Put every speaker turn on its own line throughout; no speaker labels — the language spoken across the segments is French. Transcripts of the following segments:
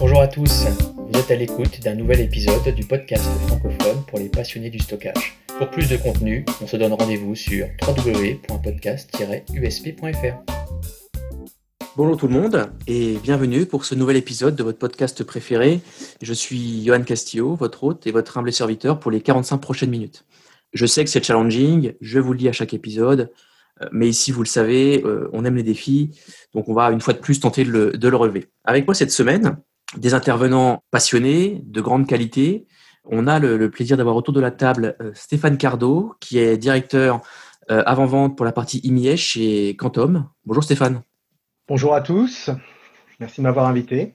Bonjour à tous, vous êtes à l'écoute d'un nouvel épisode du podcast francophone pour les passionnés du stockage. Pour plus de contenu, on se donne rendez-vous sur www.podcast-usp.fr.
Bonjour tout le monde et bienvenue pour ce nouvel épisode de votre podcast préféré. Je suis Johan Castillo, votre hôte et votre humble serviteur pour les 45 prochaines minutes. Je sais que c'est challenging, je vous le dis à chaque épisode, euh, mais ici, vous le savez, euh, on aime les défis, donc on va une fois de plus tenter de le, relever. Avec moi cette semaine, des intervenants passionnés, de grande qualité. On a le, plaisir d'avoir autour de la table euh, Stéphane Cardo, qui est directeur avant-vente pour la partie IMIES chez Quantum. Bonjour Stéphane.
Bonjour à tous, merci de m'avoir invité.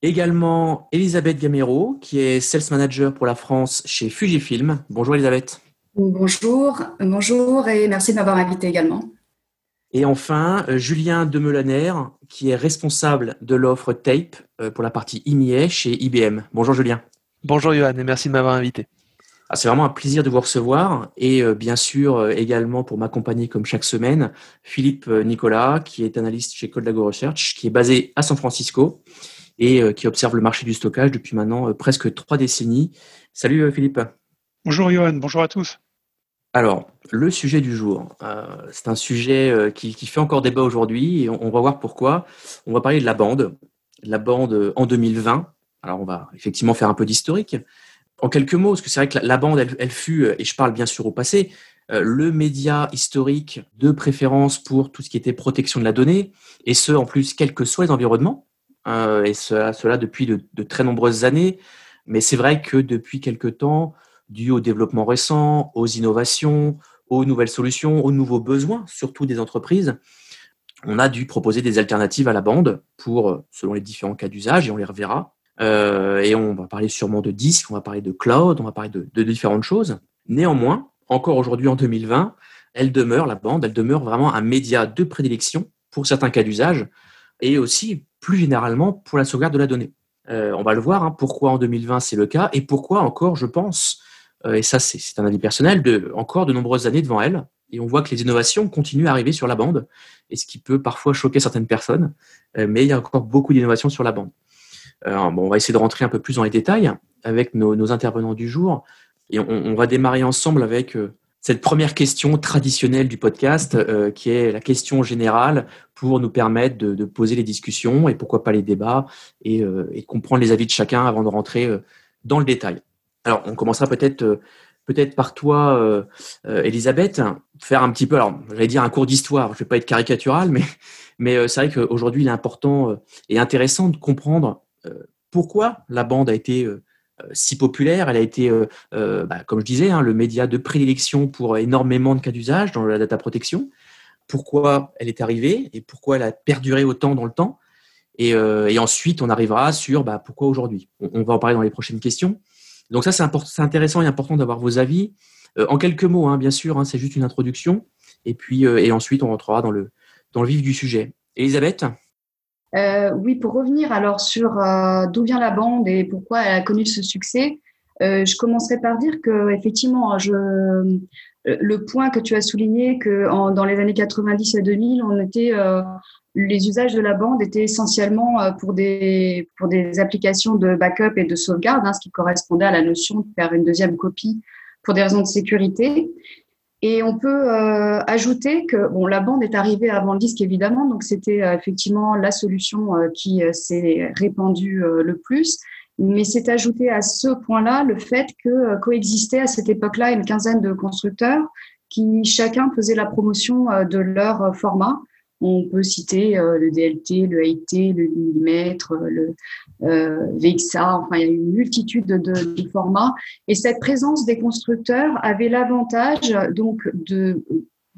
Également Elisabeth Gamero, qui est Sales Manager pour la France chez Fujifilm. Bonjour Elisabeth.
Bonjour, bonjour et merci de m'avoir invité également.
Et enfin, euh, Julien Demelaner, qui est responsable de l'offre Tape euh, pour la partie IMIE chez IBM. Bonjour Julien.
Bonjour Johan et merci de m'avoir invité.
Ah, c'est vraiment un plaisir de vous recevoir et euh, bien sûr également pour m'accompagner comme chaque semaine, Philippe Nicolas, qui est analyste chez Coldago Research, qui est basé à San Francisco et qui observe le marché du stockage depuis maintenant presque trois décennies. Salut Philippe.
Bonjour Johan, bonjour à tous.
Alors, le sujet du jour, euh, c'est un sujet euh, qui, fait encore débat aujourd'hui et on, va voir pourquoi. On va parler de la bande, la bande en 2020. Alors, on va effectivement faire un peu d'historique. En quelques mots, parce que c'est vrai que la, bande, elle, fut, et je parle bien sûr au passé, euh, le média historique de préférence pour tout ce qui était protection de la donnée, et ce, en plus, quels que soient les environnements, et cela, depuis de, de, très nombreuses années. Mais c'est vrai que depuis quelques temps, dû au développement récent, aux innovations, aux nouvelles solutions, aux nouveaux besoins, surtout des entreprises, on a dû proposer des alternatives à la bande pour, selon les différents cas d'usage, et on les reverra. Euh, et on va parler sûrement de disques, on va parler de cloud, on va parler de, différentes choses. Néanmoins, encore aujourd'hui en 2020, elle demeure, la bande, elle demeure vraiment un média de prédilection pour certains cas d'usage et aussi plus généralement pour la sauvegarde de la donnée. Euh, on va le voir, hein, pourquoi en 2020 c'est le cas et pourquoi encore, je pense, euh, et ça c'est un avis personnel, de, encore de nombreuses années devant elle. Et on voit que les innovations continuent à arriver sur la bande, et ce qui peut parfois choquer certaines personnes, euh, mais il y a encore beaucoup d'innovations sur la bande. Euh, bon, on va essayer de rentrer un peu plus dans les détails avec nos, intervenants du jour, et on, va démarrer ensemble avec cette première question traditionnelle du podcast, qui est la question générale pour nous permettre de, poser les discussions et pourquoi pas les débats et, comprendre les avis de chacun avant de rentrer dans le détail. Alors, on commencera peut-être euh, peut-être par toi, euh, euh, Elisabeth, faire un petit peu, alors j'allais dire un cours d'histoire, je ne vais pas être caricatural, mais, mais c'est vrai qu'aujourd'hui, il est important et intéressant de comprendre pourquoi la bande a été si populaire. Elle a été, bah, comme je disais, hein, le média de prédilection pour énormément de cas d'usage dans la data protection. Pourquoi elle est arrivée et pourquoi elle a perduré autant dans le temps? Et, ensuite, on arrivera sur bah, pourquoi aujourd'hui? on, va en parler dans les prochaines questions. Donc ça, c'est intéressant et important d'avoir vos avis. Euh, en quelques mots, hein, bien sûr, hein, c'est juste une introduction. Et puis, euh, et ensuite, on rentrera dans le, dans le vif du sujet. Elisabeth?
Euh, Oui, pour revenir alors sur d'où vient la bande et pourquoi elle a connu ce succès, je commencerai par dire que effectivement, je, le point que tu as souligné, que dans les années 90 et 2000, on était les usages de la bande étaient essentiellement euh, pour des, pour des applications de backup et de sauvegarde, hein, ce qui correspondait à la notion de faire une deuxième copie pour des raisons de sécurité. Et on peut euh, ajouter que bon, la bande est arrivée avant le disque évidemment, donc c'était euh, effectivement la solution qui s'est répandue le plus. Mais c'est ajouté à ce point-là le fait que coexistait à cette époque-là une quinzaine de constructeurs qui chacun faisait la promotion de leur format on peut citer euh, le DLT, le AIT, le millimètre, le euh, enfin il y a une multitude de, formats. Et cette présence des constructeurs avait l'avantage donc de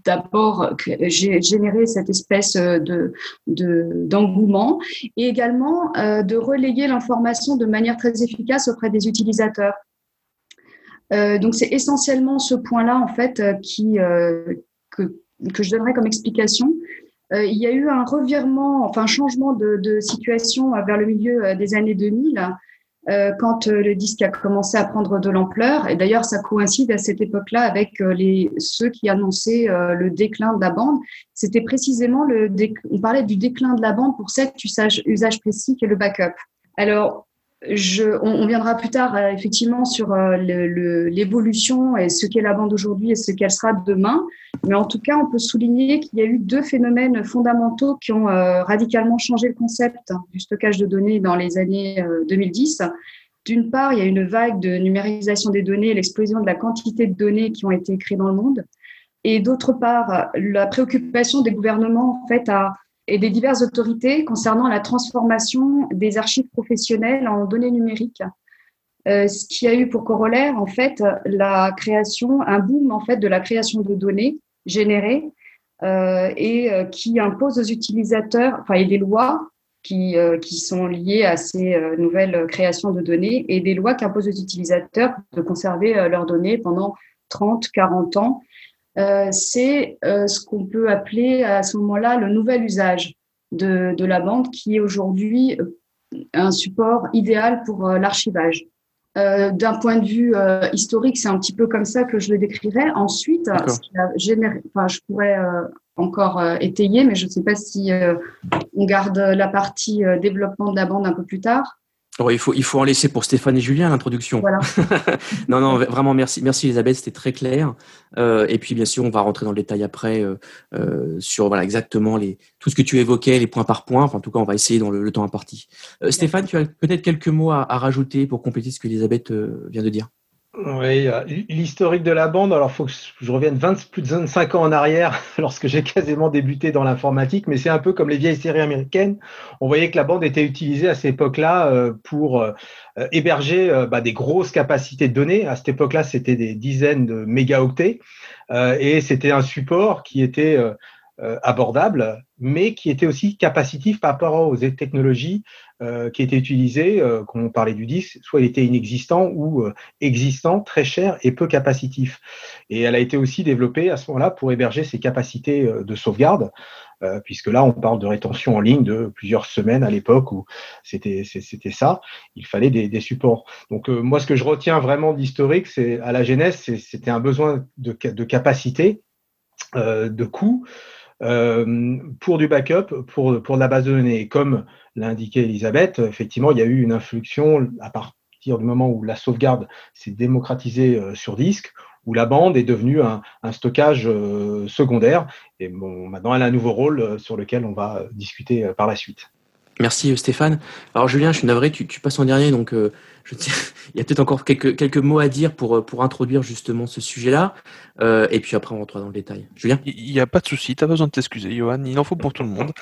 d'abord générer cette espèce de d'engouement et également euh, de relayer l'information de manière très efficace auprès des utilisateurs. donc c'est essentiellement ce point-là en fait que, que je donnerais comme explication. Euh, il y a eu un revirement, enfin un changement de, situation euh, vers le milieu euh, des années 2000, quand le disque a commencé à prendre de l'ampleur. Et d'ailleurs, ça coïncide à cette époque-là avec ceux qui annonçaient le déclin de la bande. C'était précisément le, on parlait du déclin de la bande pour cet usage, usage précis qui est le backup. Alors, on, viendra plus tard euh, effectivement sur euh, l'évolution et ce qu'est la bande aujourd'hui et ce qu'elle sera demain. Mais en tout cas, on peut souligner qu'il y a eu deux phénomènes fondamentaux qui ont euh, radicalement changé le concept du stockage de données dans les années 2010. D'une part, il y a une vague de numérisation des données, l'explosion de la quantité de données qui ont été créées dans le monde. Et d'autre part, la préoccupation des gouvernements en fait à et des diverses autorités concernant la transformation des archives professionnelles en données numériques. Euh, ce qui a eu pour corollaire en fait la création, un boom en fait de la création de données générées euh, et euh, qui impose aux utilisateurs, enfin, et des lois qui, qui sont liées à ces nouvelles créations de données et des lois qui imposent aux utilisateurs de conserver leurs données pendant 30, 40 ans c'est euh, ce qu'on peut appeler à ce moment-là le nouvel usage de, de la bande, qui est aujourd'hui euh, un support idéal pour l'archivage. D'un point de vue historique, c'est un petit peu comme ça que je le décrirais. Ensuite, ce qui a généré, enfin, je pourrais encore étayer, mais je ne sais pas si on garde la partie développement de la bande un peu plus tard
il, faut, il faut en laisser pour Stéphane et Julien l'introduction.
Voilà.
non, non, vraiment merci, merci Elisabeth, c'était très clair. Euh, et puis bien sûr, on va rentrer dans le détail après euh, euh, sur voilà exactement les tout ce que tu évoquais, les points par point. Enfin, en tout cas, on va essayer dans le, temps imparti. Stéphane, tu as peut-être quelques mots à, à, rajouter pour compléter ce que Elisabeth vient de dire?
Oui, euh, l'historique de la bande, alors faut que je revienne 20, plus de 25 ans en arrière lorsque j'ai quasiment débuté dans l'informatique, mais c'est un peu comme les vieilles séries américaines. On voyait que la bande était utilisée à cette époque-là euh, pour euh, héberger bah, des grosses capacités de données. À cette époque-là, c'était des dizaines de mégaoctets et c'était un support qui était abordable, mais qui était aussi capacitif par rapport aux technologies euh, qui était utilisé, euh, quand on parlait du disque, soit il était inexistant ou euh, existant, très cher et peu capacitif. Et elle a été aussi développée à ce moment-là pour héberger ses capacités de sauvegarde, puisque là on parle de rétention en ligne de plusieurs semaines à l'époque où c'était ça. Il fallait des, supports. Donc moi ce que je retiens vraiment d'historique, c'est à la genèse, c'était un besoin de capacité, de coût. Pour du backup, pour, pour la base de données. comme l'a indiqué Elisabeth, effectivement, il y a eu une inflexion à partir du moment où la sauvegarde s'est démocratisée euh, sur disque, où la bande est devenue un, stockage euh, secondaire. Et bon, maintenant, elle a un nouveau rôle euh, sur lequel on va discuter par la suite.
Merci Stéphane. Alors Julien, je suis navré, tu, tu passes en dernier, donc il y a peut-être encore quelques, quelques mots à dire pour, pour introduire justement ce sujet-là. Euh, et puis après, on rentre dans le détail. Julien?
Il n'y a pas de souci, tu pas besoin de t'excuser, Johan. Il en faut pour tout le monde.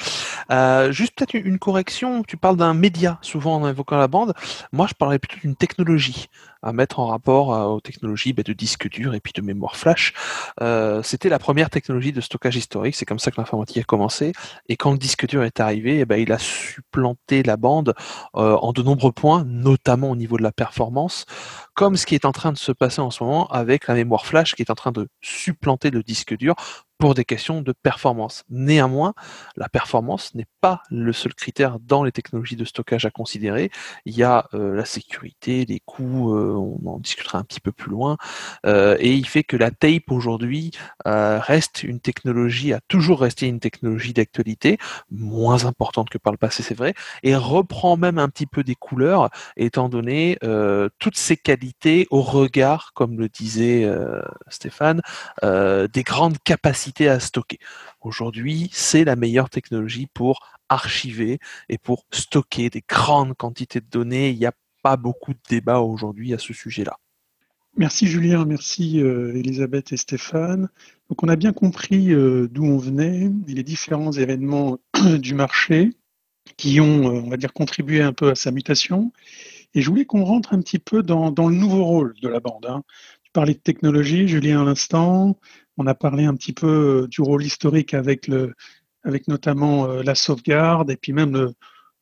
Euh, juste peut-être une correction. Tu parles d'un média, souvent en invoquant la bande. Moi, je parlerais plutôt d'une technologie à mettre en rapport euh, aux technologies bah, de disque dur et puis de mémoire flash. Euh, C'était la première technologie de stockage historique. C'est comme ça que l'informatique a commencé. Et quand le disque dur est arrivé, eh ben, il a supplanté la bande euh, en de nombreux points, notamment au niveau de la performance, comme ce qui est en train de se passer en ce moment avec la mémoire flash qui est en train de supplanter le disque dur pour des questions de performance. Néanmoins, la performance n'est pas le seul critère dans les technologies de stockage à considérer. Il y a euh, la sécurité, les coûts, euh, on en discutera un petit peu plus loin, euh, et il fait que la tape aujourd'hui reste une technologie, a toujours resté une technologie d'actualité, moins importante que par le passé, c'est vrai, et reprend même un petit peu des couleurs, étant donné toutes ses qualités au regard, comme le disait Stéphane, des grandes capacités à stocker. Aujourd'hui, c'est la meilleure technologie pour archiver et pour stocker des grandes quantités de données. Il n'y a pas beaucoup de débats aujourd'hui à ce sujet-là.
Merci Julien, merci euh, Elisabeth et Stéphane. Donc on a bien compris euh, d'où on venait et les différents événements du marché qui ont, euh, on va dire, contribué un peu à sa mutation. Et je voulais qu'on rentre un petit peu dans, le nouveau rôle de la bande. Hein. Tu parlais de technologie, Julien, à l'instant. On a parlé un petit peu euh, du rôle historique avec, notamment euh, la sauvegarde et puis même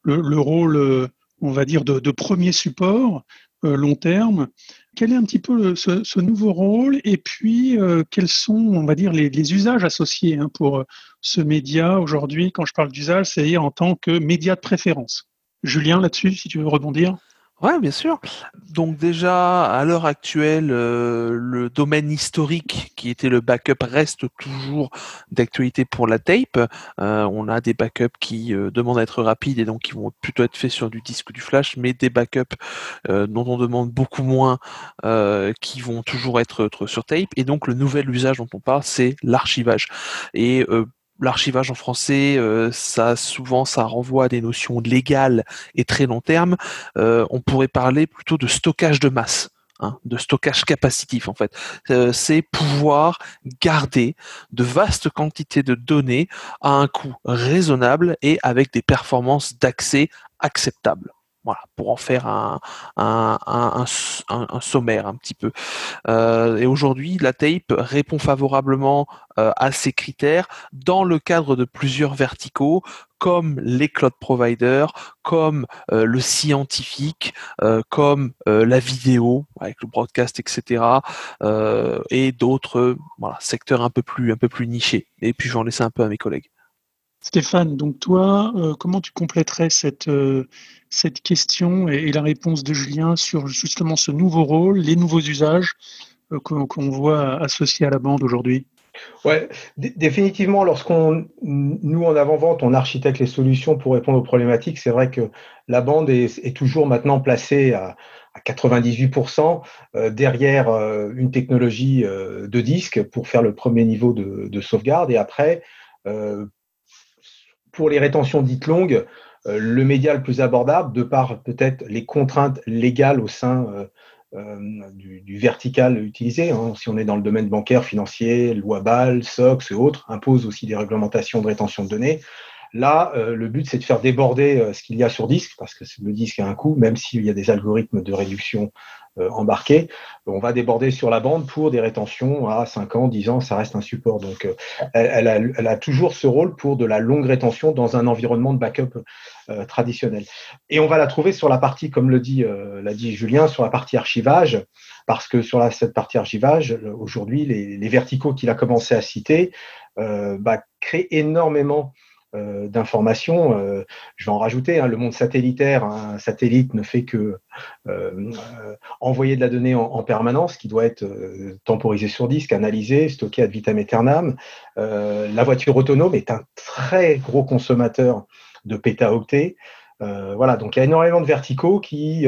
le, rôle, euh, on va dire, de, premier support long terme. Quel est un petit peu ce, nouveau rôle et puis quels sont, on va dire, les, usages associés hein, pour ce média aujourd'hui? Quand je parle d'usage, c'est-à-dire en tant que média de préférence. Julien, là-dessus, si tu veux rebondir
Ouais, bien sûr. Donc déjà, à l'heure actuelle, euh, le domaine historique qui était le backup reste toujours d'actualité pour la tape. Euh, on a des backups qui euh, demandent à être rapides et donc qui vont plutôt être faits sur du disque ou du flash, mais des backups dont on demande beaucoup moins, qui vont toujours être, sur tape. Et donc le nouvel usage dont on parle, c'est l'archivage. Et l'archivage en français, euh, ça souvent ça renvoie à des notions légales et très long terme. Euh, on pourrait parler plutôt de stockage de masse. Hein, de stockage capacitif en fait. Euh, c'est pouvoir garder de vastes quantités de données à un coût raisonnable et avec des performances d'accès acceptables. Pour en faire un, sommaire un petit peu. Euh, et aujourd'hui, la tape répond favorablement euh, à ces critères dans le cadre de plusieurs verticaux, comme les cloud providers, comme euh, le scientifique, comme la vidéo avec le broadcast, etc. et d'autres secteurs un peu plus un peu plus nichés. Et puis j'en laisse un peu à mes collègues.
Stéphane, donc toi, comment tu compléterais cette cette question et, la réponse de Julien sur justement ce nouveau rôle, les nouveaux usages euh, qu'on voit associés à la bande aujourd'hui
Ouais, définitivement, lorsqu'on, nous en avant-vente, on architecte les solutions pour répondre aux problématiques, c'est vrai que la bande est, toujours maintenant placée à, 98% euh, derrière euh, une technologie de disque pour faire le premier niveau de, de sauvegarde. Et après, pour les rétentions dites longues, le média le plus abordable, de par peut-être les contraintes légales au sein euh, euh, du, vertical utilisé. Hein. Si on est dans le domaine bancaire, financier, loi BAL, SOX et autres, impose aussi des réglementations de rétention de données. Là, le but, c'est de faire déborder ce qu'il y a sur disque, parce que le disque a un coût, même s'il y a des algorithmes de réduction euh, embarqué, on va déborder sur la bande pour des rétentions à 5 ans, 10 ans, ça reste un support. Donc, euh, elle, a, toujours ce rôle pour de la longue rétention dans un environnement de backup euh, traditionnel. Et on va la trouver sur la partie, comme le dit, l'a dit Julien, sur la partie archivage, parce que sur cette partie archivage, aujourd'hui, les, verticaux qu'il a commencé à citer bah, créent énormément euh, d'informations. Euh, je vais en rajouter, hein, le monde satellitaire, un satellite ne fait que euh, envoyer de la donnée en, permanence qui doit être temporisée sur disque, analysée, stockée ad vitam aeternam. la voiture autonome est un très gros consommateur de pétaoctets. voilà, donc il y a énormément de verticaux qui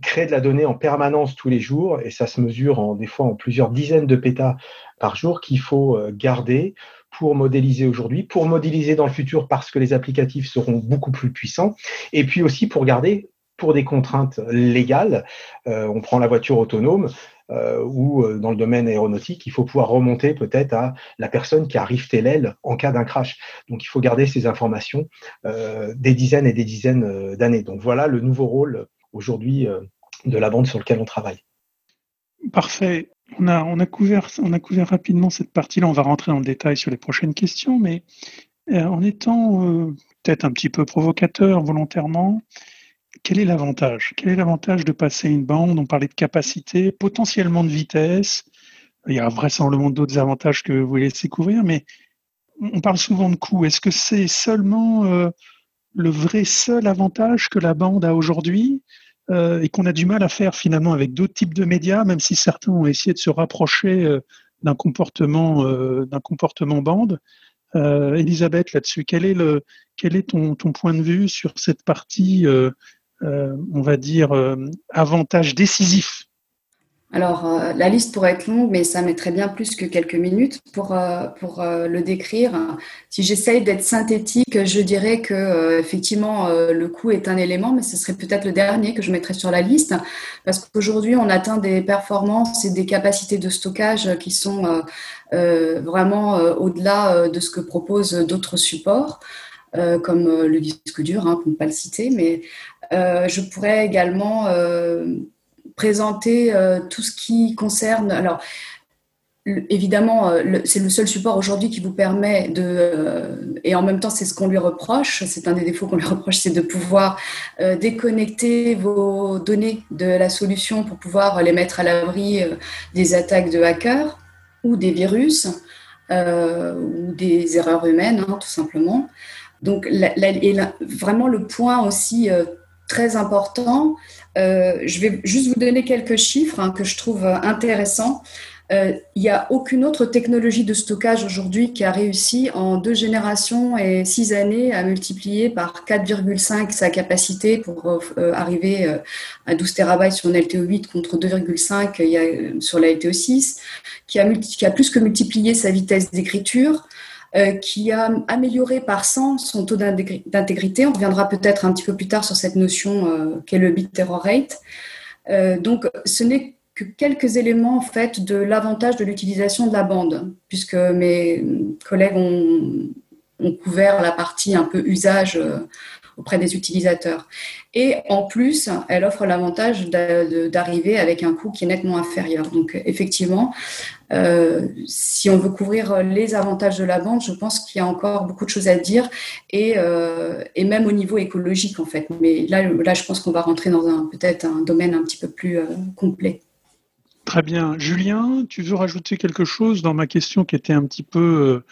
créent de la donnée en permanence tous les jours et ça se mesure en, des fois en plusieurs dizaines de pétas par jour qu'il faut garder pour modéliser aujourd'hui, pour modéliser dans le futur parce que les applicatifs seront beaucoup plus puissants, et puis aussi pour garder pour des contraintes légales. Euh, on prend la voiture autonome euh, ou euh, dans le domaine aéronautique, il faut pouvoir remonter peut-être à la personne qui arrive tel l'aile en cas d'un crash. Donc il faut garder ces informations des dizaines et des dizaines d'années. Donc voilà le nouveau rôle aujourd'hui de la bande sur lequel on travaille.
Parfait. On a, couvert, rapidement cette partie-là. On va rentrer en détail sur les prochaines questions, mais euh, en étant euh, peut-être un petit peu provocateur volontairement, quel est l'avantage? Quel est l'avantage de passer une bande? On parlait de capacité, potentiellement de vitesse. Il y a vraisemblablement d'autres avantages que vous laissez couvrir, mais on parle souvent de coût. Est-ce que c'est seulement euh, le vrai seul avantage que la bande a aujourd'hui? Euh, et qu'on a du mal à faire finalement avec d'autres types de médias, même si certains ont essayé de se rapprocher euh, d'un comportement, euh, d'un comportement bande. Elisabeth, là-dessus, quel est, le, quel est ton, ton, point de vue sur cette partie, on va dire, avantage décisif
alors, euh, la liste pourrait être longue, mais ça mettrait bien plus que quelques minutes pour, euh, euh, le décrire. Si j'essaye d'être synthétique, je dirais que effectivement le coût est un élément, mais ce serait peut-être le dernier que je mettrais sur la liste, parce qu'aujourd'hui on atteint des performances et des capacités de stockage qui sont vraiment au-delà de ce que proposent d'autres supports. comme le disque dur, hein, pour ne pas le citer, mais je pourrais également présenter euh, tout ce qui concerne. Alors, évidemment, euh, c'est le seul support aujourd'hui qui vous permet de, euh, et en même temps, c'est ce qu'on lui reproche, c'est un des défauts qu'on lui reproche, c'est de pouvoir déconnecter vos données de la solution pour pouvoir les mettre à l'abri des attaques de hackers ou des virus ou des erreurs humaines, hein, tout simplement. Donc, vraiment le point aussi très important. Je vais juste vous donner quelques chiffres hein, que je trouve intéressants. Euh, il n'y a aucune autre technologie de stockage aujourd'hui qui a réussi en deux générations et six années à multiplier par 4,5 sa capacité pour euh, arriver euh, à 12 terabytes sur une LTO 8 contre 2,5 sur la LTO 6, qui a, qui a plus que multiplié sa vitesse d'écriture. Qui a amélioré par 100 son taux d'intégrité. On reviendra peut-être un petit peu plus tard sur cette notion qu'est le bit error rate. donc, ce n'est que quelques éléments en fait de l'avantage de l'utilisation de la bande, puisque mes collègues ont, couvert la partie un peu usage euh, auprès des utilisateurs. Et en plus, elle offre l'avantage d'arriver avec un coût qui est nettement inférieur. Donc effectivement, euh, si on veut couvrir les avantages de la bande, je pense qu'il y a encore beaucoup de choses à dire, et, euh, et même au niveau écologique en fait. Mais là, là je pense qu'on va rentrer dans un peut-être un domaine un petit peu plus complet.
Très bien. Julien, tu veux rajouter quelque chose dans ma question qui était un petit peu, euh,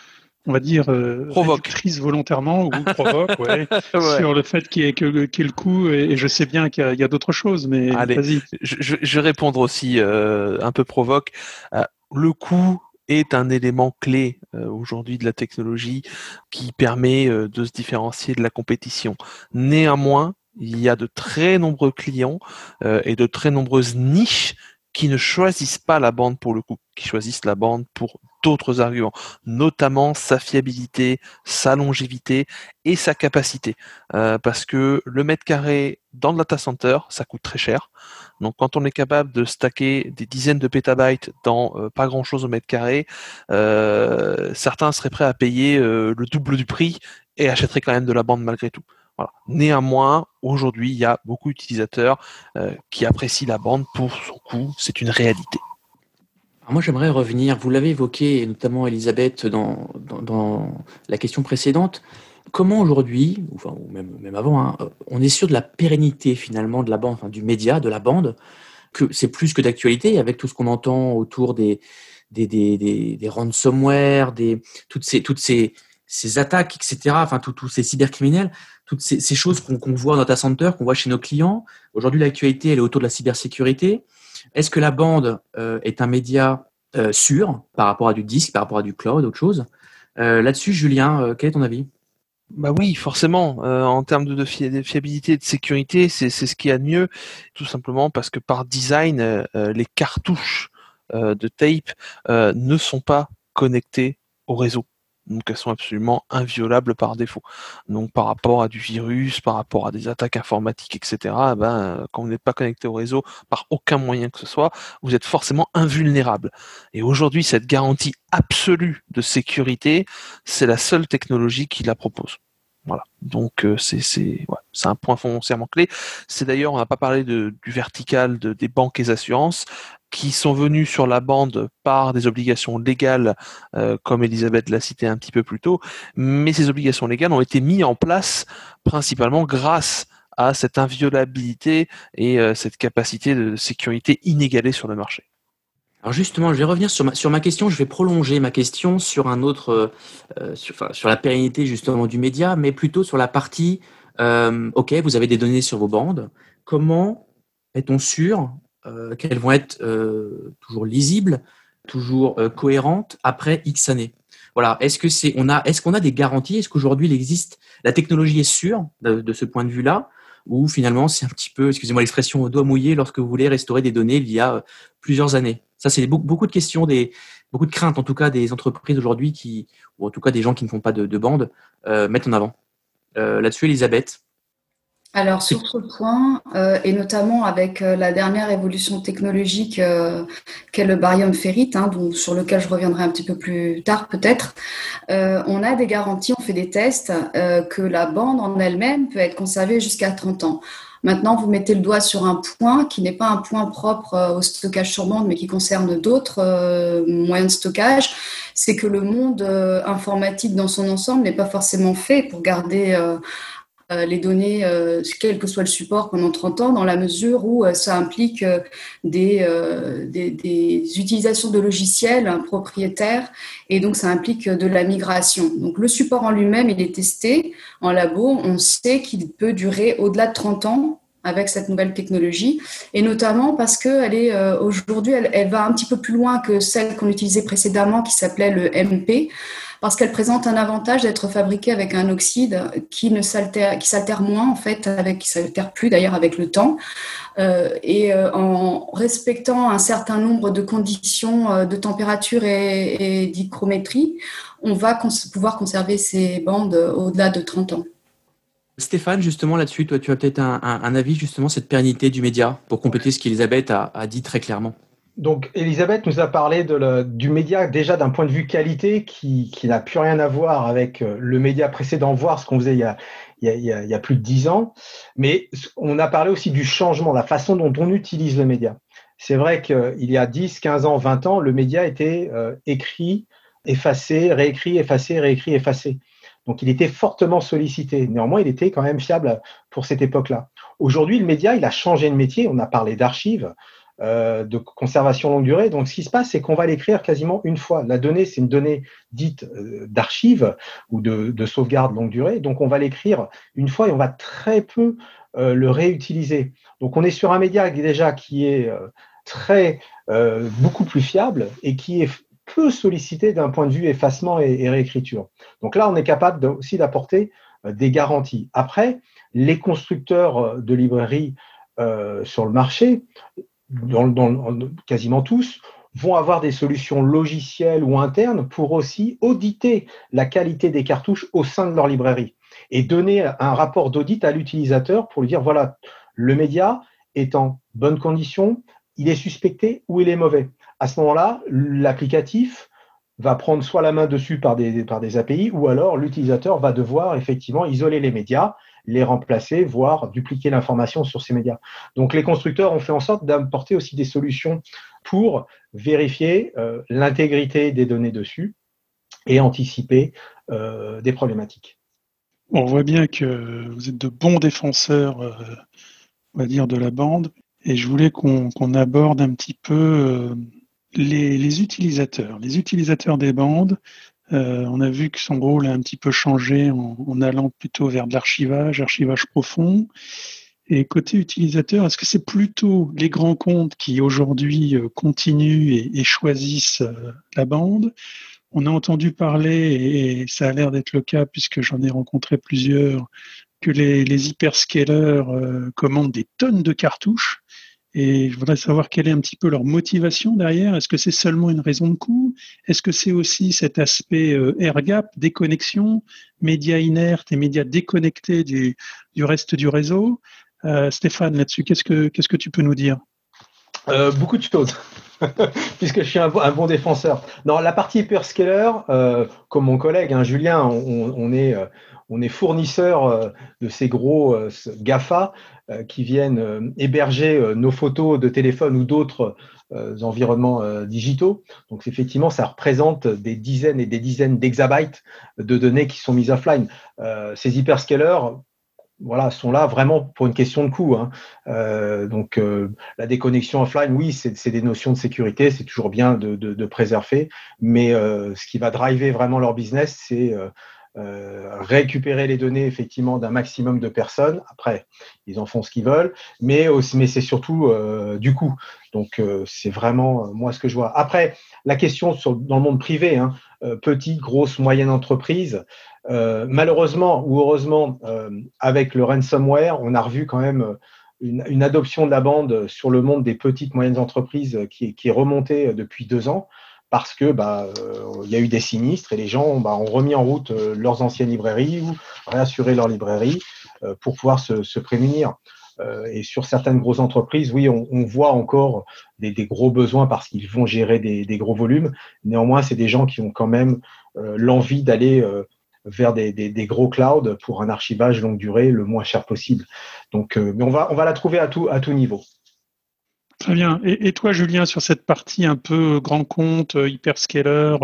on va dire, euh,
provoque.
volontairement ou provoque, ouais, sur le fait qu'il y ait que, le coût. Et, je sais bien qu'il y a, d'autres choses, mais vas-y.
Je, vais répondre aussi euh, un peu provoque. le coût est un élément clé aujourd'hui de la technologie qui permet de se différencier de la compétition. Néanmoins, il y a de très nombreux clients et de très nombreuses niches qui ne choisissent pas la bande pour le coup, qui choisissent la bande pour d'autres arguments, notamment sa fiabilité, sa longévité et sa capacité. Euh, parce que le mètre carré dans le data center, ça coûte très cher. Donc quand on est capable de stacker des dizaines de pétabytes dans euh, pas grand-chose au mètre carré, euh, certains seraient prêts à payer le double du prix et achèteraient quand même de la bande malgré tout. Néanmoins, aujourd'hui, il y a beaucoup d'utilisateurs qui apprécient la bande pour son coût. C'est une réalité.
Moi, j'aimerais revenir, vous l'avez évoqué, notamment Elisabeth, dans, la question précédente. Comment aujourd'hui, ou même, avant, hein, on est sûr de la pérennité finalement de la bande, du média, de la bande, que c'est plus que d'actualité avec tout ce qu'on entend autour des, des, ransomware, des, toutes ces, toutes ces, ces attaques, etc., enfin tous ces cybercriminels, toutes ces, choses qu'on voit dans Data Center, qu'on voit chez nos clients. Aujourd'hui, l'actualité, elle est autour de la cybersécurité. Est-ce que la bande euh, est un média euh, sûr par rapport à du disque, par rapport à du cloud, autre chose? Euh, Là-dessus, Julien, quel est ton avis?
Bah oui, forcément. en termes de, fiabilité et de sécurité, c'est ce qui y a de mieux, tout simplement parce que par design, les cartouches de tape ne sont pas connectées au réseau. Donc elles sont absolument inviolables par défaut. Donc par rapport à du virus, par rapport à des attaques informatiques, etc., eh ben, quand vous n'êtes pas connecté au réseau par aucun moyen que ce soit, vous êtes forcément invulnérable. Et aujourd'hui, cette garantie absolue de sécurité, c'est la seule technologie qui la propose. Voilà. Donc euh, c'est c'est un point foncièrement clé. C'est d'ailleurs on n'a pas parlé de, du vertical de, des banques et assurances qui sont venus sur la bande par des obligations légales, euh, comme Elisabeth l'a cité un petit peu plus tôt, mais ces obligations légales ont été mises en place principalement grâce à cette inviolabilité et euh, cette capacité de sécurité inégalée sur le marché.
Alors justement, je vais revenir sur ma, sur ma question, je vais prolonger ma question sur un autre, euh, sur, sur, la pérennité justement du média, mais plutôt sur la partie, ok, vous avez des données sur vos bandes, comment est-on sûr euh, qu'elles vont être euh, toujours lisibles, toujours euh, cohérentes après X années? Voilà. Est-ce que c'est, on a, est-ce qu'on a des garanties? Est-ce qu'aujourd'hui il existe, la technologie est sûre de, ce point de vue-là, ou finalement c'est un petit peu, excusez-moi l'expression, au doigt mouillé lorsque vous voulez restaurer des données il y a plusieurs années? Ça, c'est beaucoup, de questions, beaucoup de craintes en tout cas des entreprises aujourd'hui qui, ou en tout cas des gens qui ne font pas de, de bande, mettent en avant. Là-dessus, Elisabeth.
Alors sur ce point, euh, et notamment avec euh, la dernière évolution technologique euh, qu'est le barium ferrite, hein, sur lequel je reviendrai un petit peu plus tard peut-être, on a des garanties, on fait des tests que la bande en elle-même peut être conservée jusqu'à 30 ans. Maintenant, vous mettez le doigt sur un point qui n'est pas un point propre au stockage sur bande, mais qui concerne d'autres moyens de stockage. C'est que le monde informatique dans son ensemble n'est pas forcément fait pour garder euh, les données, euh, quel que soit le support, pendant 30 ans, dans la mesure où euh, ça implique des, des, utilisations de logiciels propriétaires et donc ça implique de la migration. Donc le support en lui-même, il est testé en labo. On sait qu'il peut durer au-delà de 30 ans avec cette nouvelle technologie, et notamment parce qu'elle est euh, aujourd'hui, elle, elle, va un petit peu plus loin que celle qu'on utilisait précédemment, qui s'appelait le MP, parce qu'elle présente un avantage d'être fabriquée avec un oxyde qui ne s'altère, moins en fait, avec, qui s'altère plus d'ailleurs avec le temps, euh, et euh, en respectant un certain nombre de conditions euh, de température et, et on va pouvoir conserver ces bandes au-delà de 30 ans.
Stéphane, justement là-dessus, toi, tu as peut-être un, avis justement cette pérennité du média pour compléter ce qu'Elisabeth a, dit très clairement.
Donc, Elisabeth nous a parlé du média déjà d'un point de vue qualité qui, n'a plus rien à voir avec le média précédent, voire ce qu'on faisait il y a plus de dix ans. Mais on a parlé aussi du changement, la façon dont on utilise le média. C'est vrai qu'il y a 10, 15 ans, 20 ans, le média était euh, écrit, effacé, réécrit, effacé, réécrit, effacé. Donc, il était fortement sollicité. Néanmoins, il était quand même fiable pour cette époque-là. Aujourd'hui, le média, il a changé de métier. On a parlé d'archives, euh, de conservation longue durée. Donc, ce qui se passe, c'est qu'on va l'écrire quasiment une fois. La donnée, c'est une donnée dite euh, d'archive ou de, de, sauvegarde longue durée. Donc, on va l'écrire une fois et on va très peu euh, le réutiliser. Donc, on est sur un média déjà qui est très beaucoup plus fiable et qui est peu sollicité d'un point de vue effacement et, réécriture. Donc là, on est capable aussi d'apporter des garanties. Après, les constructeurs de librairies sur le marché, quasiment tous, vont avoir des solutions logicielles ou internes pour aussi auditer la qualité des cartouches au sein de leur librairie et donner un rapport d'audit à l'utilisateur pour lui dire voilà, le média est en bonne condition, il est suspecté ou il est mauvais. À ce moment-là, l'applicatif va prendre soit la main dessus par des, par des API, ou alors l'utilisateur va devoir effectivement isoler les médias, les remplacer, voire dupliquer l'information sur ces médias. Donc les constructeurs ont fait en sorte d'apporter aussi des solutions pour vérifier euh, l'intégrité des données dessus et anticiper euh, des problématiques.
On voit bien que vous êtes de bons défenseurs, euh, on va dire, de la bande, et je voulais qu'on qu aborde un petit peu les, utilisateurs, les utilisateurs des bandes, euh, on a vu que son rôle a un petit peu changé en, allant plutôt vers de l'archivage, archivage profond. Et côté utilisateur, est-ce que c'est plutôt les grands comptes qui aujourd'hui euh, continuent et, choisissent euh, la bande? On a entendu parler, et ça a l'air d'être le cas puisque j'en ai rencontré plusieurs, que les, hyperscalers commandent des tonnes de cartouches et je voudrais savoir quelle est un petit peu leur motivation derrière. Est-ce que c'est seulement une raison de coût Est-ce que c'est aussi cet aspect euh, air gap, déconnexion, médias inertes et médias déconnectés du, du reste du réseau? Euh, Stéphane, là-dessus, qu'est-ce que, qu'est-ce que tu peux nous dire?
Euh, Beaucoup de choses. Puisque je suis un, bon défenseur. Dans la partie hyperscaler, euh, comme mon collègue hein, Julien, on, est on est fournisseur de ces gros GAFA qui viennent euh, héberger nos photos de téléphone ou d'autres environnements digitaux. Donc effectivement, ça représente des dizaines et des dizaines d'exabytes de données qui sont mises offline. Ces hyperscalers, voilà, sont là vraiment pour une question de coût. Hein. Euh, donc euh, la déconnexion offline, oui, c'est des notions de sécurité, c'est toujours bien de, préserver, mais euh, ce qui va driver vraiment leur business, c'est euh, récupérer les données effectivement d'un maximum de personnes. Après, ils en font ce qu'ils veulent, mais aussi, mais c'est surtout euh, du coup. Donc euh, c'est vraiment euh, moi ce que je vois. Après, la question dans le monde privé, hein, euh, petite, grosse, moyenne entreprise. malheureusement ou heureusement, avec le ransomware, on a revu quand même une, une, adoption de la bande sur le monde des petites moyennes entreprises qui, qui est remontée depuis deux ans parce que bah euh, il y a eu des sinistres et les gens bah, ont remis en route euh, leurs anciennes librairies ou réassuré leur librairie euh, pour pouvoir se, se prémunir. Euh, et sur certaines grosses entreprises, oui, on, on voit encore des, des, gros besoins parce qu'ils vont gérer des, des, gros volumes. Néanmoins, c'est des gens qui ont quand même euh, l'envie d'aller vers des, des, gros clouds pour un archivage longue durée le moins cher possible. Donc, mais on va on va la trouver à tout à tout niveau.
Très bien. Et, toi, Julien, sur cette partie un peu grand compte, hyperscaler,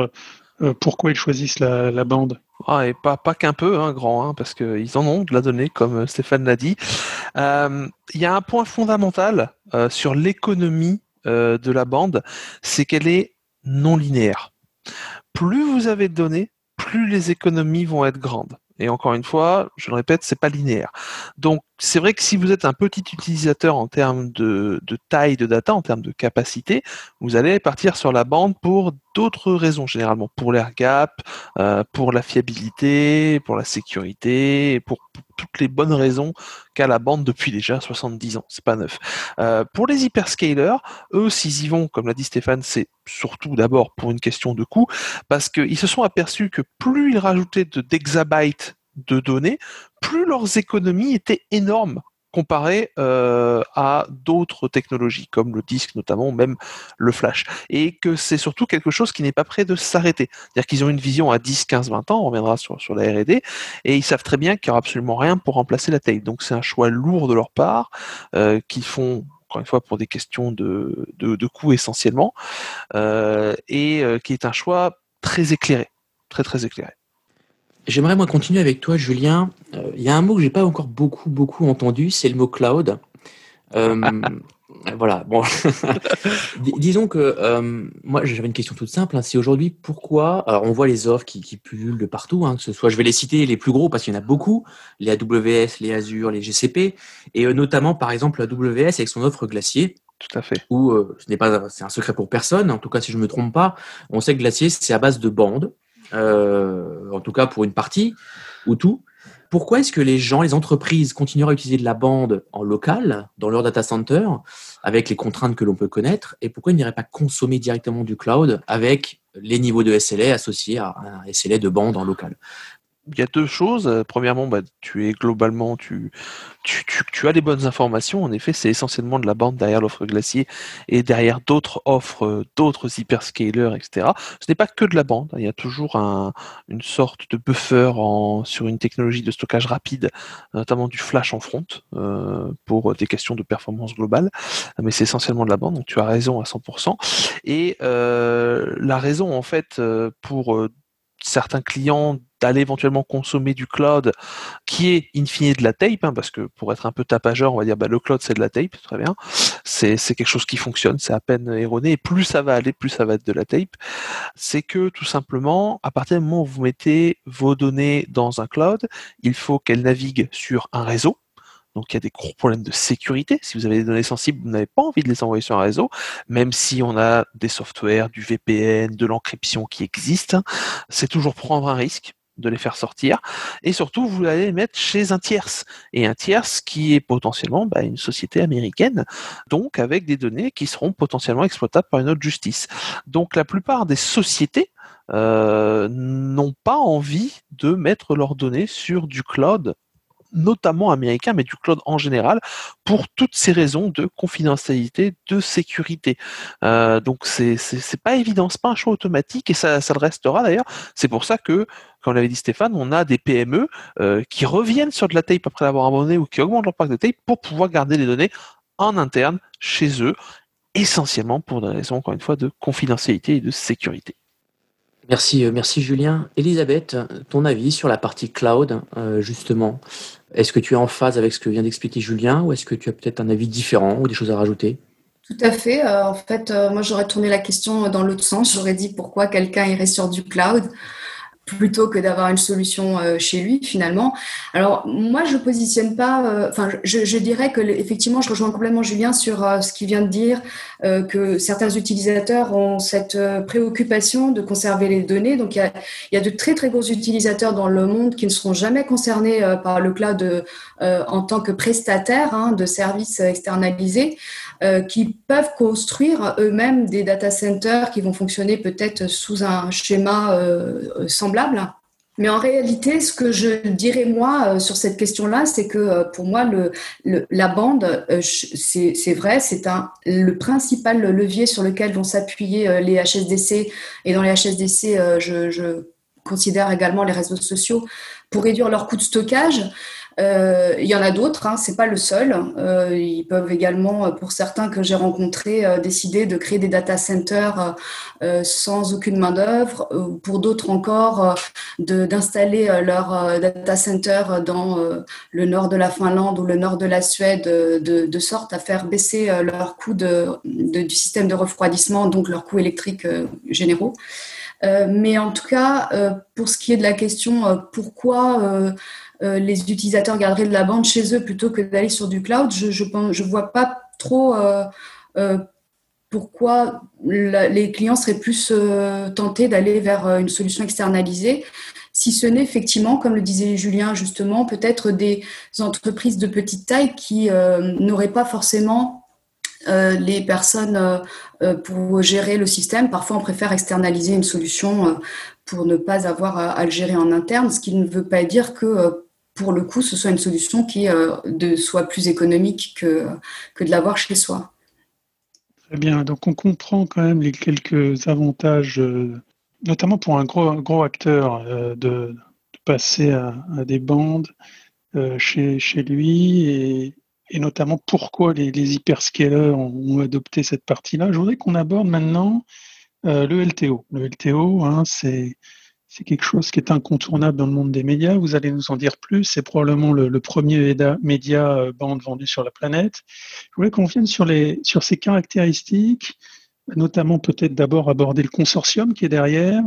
euh, pourquoi ils choisissent la, bande?
Ah, et pas, pas qu'un peu, hein, grand, hein, parce qu'ils en ont de la donnée, comme Stéphane l'a dit. Il euh, y a un point fondamental euh, sur l'économie euh, de la bande, c'est qu'elle est non linéaire. Plus vous avez de données, plus les économies vont être grandes. Et encore une fois, je le répète, c'est pas linéaire. Donc, c'est vrai que si vous êtes un petit utilisateur en termes de, taille de data, en termes de capacité, vous allez partir sur la bande pour d'autres raisons généralement, pour l'air gap, euh, pour la fiabilité, pour la sécurité, pour, toutes les bonnes raisons qu'a la bande depuis déjà 70 ans. C'est pas neuf. Euh, pour les hyperscalers, eux, s'ils y vont, comme l'a dit Stéphane, c'est surtout d'abord pour une question de coût, parce qu'ils se sont aperçus que plus ils rajoutaient de d'exabytes de données, plus leurs économies étaient énormes comparées euh, à d'autres technologies comme le disque notamment, même le flash. Et que c'est surtout quelque chose qui n'est pas prêt de s'arrêter. C'est-à-dire qu'ils ont une vision à 10, 15, 20 ans, on reviendra sur, sur la R&D, et ils savent très bien qu'il n'y aura absolument rien pour remplacer la tape. Donc c'est un choix lourd de leur part, euh, qu'ils font encore une fois pour des questions de, de, coût essentiellement, euh, et qui est un choix très éclairé, très très éclairé.
J'aimerais moi continuer avec toi, Julien. Euh, il y a un mot que j'ai pas encore beaucoup beaucoup entendu, c'est le mot cloud. Euh, voilà. Bon, disons que euh, moi j'avais une question toute simple. Hein. c'est aujourd'hui pourquoi Alors on voit les offres qui, qui pullulent de partout. Hein, que ce soit, je vais les citer les plus gros parce qu'il y en a beaucoup les AWS, les Azure, les GCP, et notamment par exemple AWS avec son offre Glacier.
Tout à fait.
Où ce n'est pas, c'est un secret pour personne. En tout cas, si je me trompe pas, on sait que Glacier c'est à base de bandes. Euh, en tout cas pour une partie ou tout. Pourquoi est-ce que les gens, les entreprises continuent à utiliser de la bande en local dans leur data center avec les contraintes que l'on peut connaître et pourquoi ils n'iraient pas consommer directement du cloud avec les niveaux de SLA associés à un SLA de bande en local?
Il y a deux choses. Euh, premièrement, bah, tu es globalement, tu, tu, tu, as les bonnes informations. En effet, c'est essentiellement de la bande derrière l'offre glacier et derrière d'autres offres, euh, d'autres hyperscalers, etc. Ce n'est pas que de la bande. Hein. Il y a toujours un, une sorte de buffer en, sur une technologie de stockage rapide, notamment du flash en front, euh, pour des questions de performance globale. Mais c'est essentiellement de la bande, donc tu as raison à 100%. Et euh, la raison, en fait, pour certains clients d'aller éventuellement consommer du cloud qui est in fine de la tape, hein, parce que pour être un peu tapageur, on va dire bah, le cloud c'est de la tape, très bien. C'est, quelque chose qui fonctionne, c'est à peine erroné, et plus ça va aller, plus ça va être de la tape. C'est que tout simplement, à partir du moment où vous mettez vos données dans un cloud, il faut qu'elles naviguent sur un réseau donc il y a des gros problèmes de sécurité. Si vous avez des données sensibles, vous n'avez pas envie de les envoyer sur un réseau, même si on a des softwares, du VPN, de l'encryption qui existent. C'est toujours prendre un risque de les faire sortir. Et surtout, vous allez les mettre chez un tierce. Et un tierce qui est potentiellement bah, une société américaine, donc avec des données qui seront potentiellement exploitables par une autre justice. Donc la plupart des sociétés euh, n'ont pas envie de mettre leurs données sur du cloud notamment américain, mais du cloud en général, pour toutes ces raisons de confidentialité, de sécurité. Euh, donc c'est pas évident, c'est pas un choix automatique et ça, ça le restera d'ailleurs. C'est pour ça que, comme l'avait dit Stéphane, on a des PME euh, qui reviennent sur de la tape après l'avoir abonné ou qui augmentent leur parc de tape pour pouvoir garder les données en interne chez eux, essentiellement pour des raisons encore une fois de confidentialité et de sécurité.
Merci, euh, merci Julien. Elisabeth, ton avis sur la partie cloud, euh, justement? Est-ce que tu es en phase avec ce que vient d'expliquer Julien ou est-ce que tu as peut-être un avis différent ou des choses à rajouter?
Tout à fait. Euh, en fait, moi, j'aurais tourné la question dans l'autre sens. J'aurais dit pourquoi quelqu'un irait sur du cloud? Plutôt que d'avoir une solution euh, chez lui finalement. Alors moi je positionne pas, euh, enfin je, dirais que effectivement je rejoins complètement Julien sur euh, ce qu'il vient de dire que certains utilisateurs ont cette préoccupation de conserver les données. Donc il y a, de très très gros utilisateurs dans le monde qui ne seront jamais concernés par le cloud en tant que prestataire hein, de services externalisés. Qui peuvent construire eux-mêmes des data centers qui vont fonctionner peut-être sous un schéma euh, Mais en réalité, ce que je dirais moi euh, sur cette question-là, c'est que pour moi, la bande, c'est vrai, c'est le principal levier sur lequel vont s'appuyer les HSDC. Et dans les HSDC, je, je considère également les réseaux sociaux pour réduire leurs coûts de stockage. Euh, il y en a d'autres, hein, c'est pas le seul. Euh, ils peuvent également, euh, pour certains que j'ai rencontrés, décider de créer des data centers sans aucune main d'œuvre. Pour d'autres encore, d'installer leur data center dans le nord de la Finlande ou le nord de la Suède, de, sorte à faire baisser leur coût du système de refroidissement, donc leurs coûts électriques généraux. mais en tout cas, pour ce qui est de la question pourquoi les utilisateurs garderaient de la bande chez eux plutôt que d'aller sur du cloud, je ne vois pas trop pourquoi les clients seraient plus tentés d'aller vers une solution externalisée si ce n'est effectivement, comme le disait Julien justement, peut-être des entreprises de petite taille qui n'auraient pas forcément euh, les personnes euh, euh, pour gérer le système. Parfois, on préfère externaliser une solution pour ne pas avoir à, le gérer en interne, ce qui ne veut pas dire que pour le coup, ce soit une solution qui de, soit plus économique que, de l'avoir chez soi.
Très bien, donc on comprend quand même les quelques avantages, notamment pour un gros, acteur, de, passer à, des bandes chez, lui et, notamment pourquoi les, les hyperscalers ont, adopté cette partie-là. Je voudrais qu'on aborde maintenant euh, le LTO. Le LTO, hein, c'est quelque chose qui est incontournable dans le monde des médias. Vous allez nous en dire plus. C'est probablement le, premier média euh, bande vendu sur la planète. Je voulais qu'on vienne sur, les, sur ces caractéristiques, notamment peut-être d'abord aborder le consortium qui est derrière,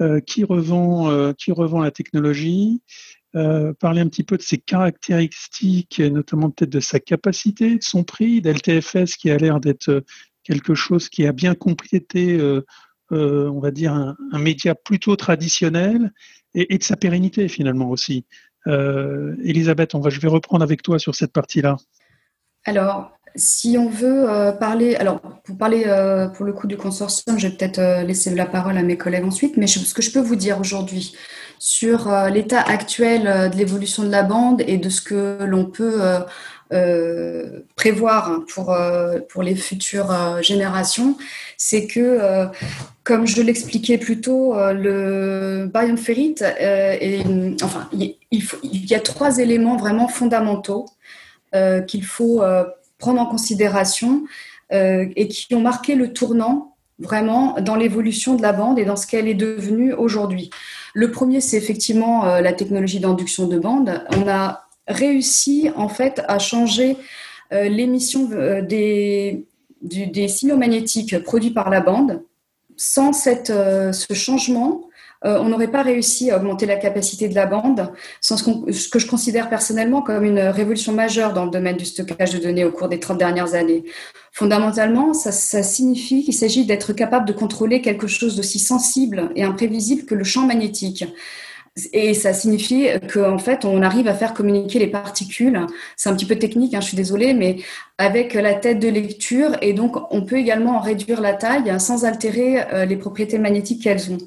euh, qui, revend, qui revend la technologie, euh, parler un petit peu de ses caractéristiques, notamment peut-être de sa capacité, de son prix, d'LTFS qui a l'air d'être quelque chose qui a bien complété, euh, euh, on va dire, un, média plutôt traditionnel et, de sa pérennité finalement aussi. Elisabeth, on va, je vais reprendre avec toi sur cette partie-là.
Alors, si on veut parler, alors pour parler pour le coup du consortium, je vais peut-être laisser la parole à mes collègues ensuite, mais ce que je peux vous dire aujourd'hui, sur euh, l'état actuel euh, de l'évolution de la bande et de ce que l'on peut euh, prévoir pour, pour les futures générations, c'est que, comme je l'expliquais plus tôt, le Bayon Ferrit, enfin, il, il, y a trois éléments vraiment fondamentaux qu'il faut prendre en considération et qui ont marqué le tournant vraiment dans l'évolution de la bande et dans ce qu'elle est devenue aujourd'hui. Le premier, c'est effectivement euh, la technologie d'induction de bande. On a réussi en fait à changer euh, l'émission euh, des, des, signaux magnétiques produits par la bande. Sans cette, ce changement, euh, on n'aurait pas réussi à augmenter la capacité de la bande, sans ce, que je considère personnellement comme une révolution majeure dans le domaine du stockage de données au cours des 30 dernières années. Fondamentalement, ça, signifie qu'il s'agit d'être capable de contrôler quelque chose d'aussi sensible et imprévisible que le champ magnétique. Et ça signifie qu'en fait, on arrive à faire communiquer les particules. C'est un petit peu technique, hein, je suis désolée, mais avec la tête de lecture. Et donc, on peut également en réduire la taille sans altérer euh, les propriétés magnétiques qu'elles ont.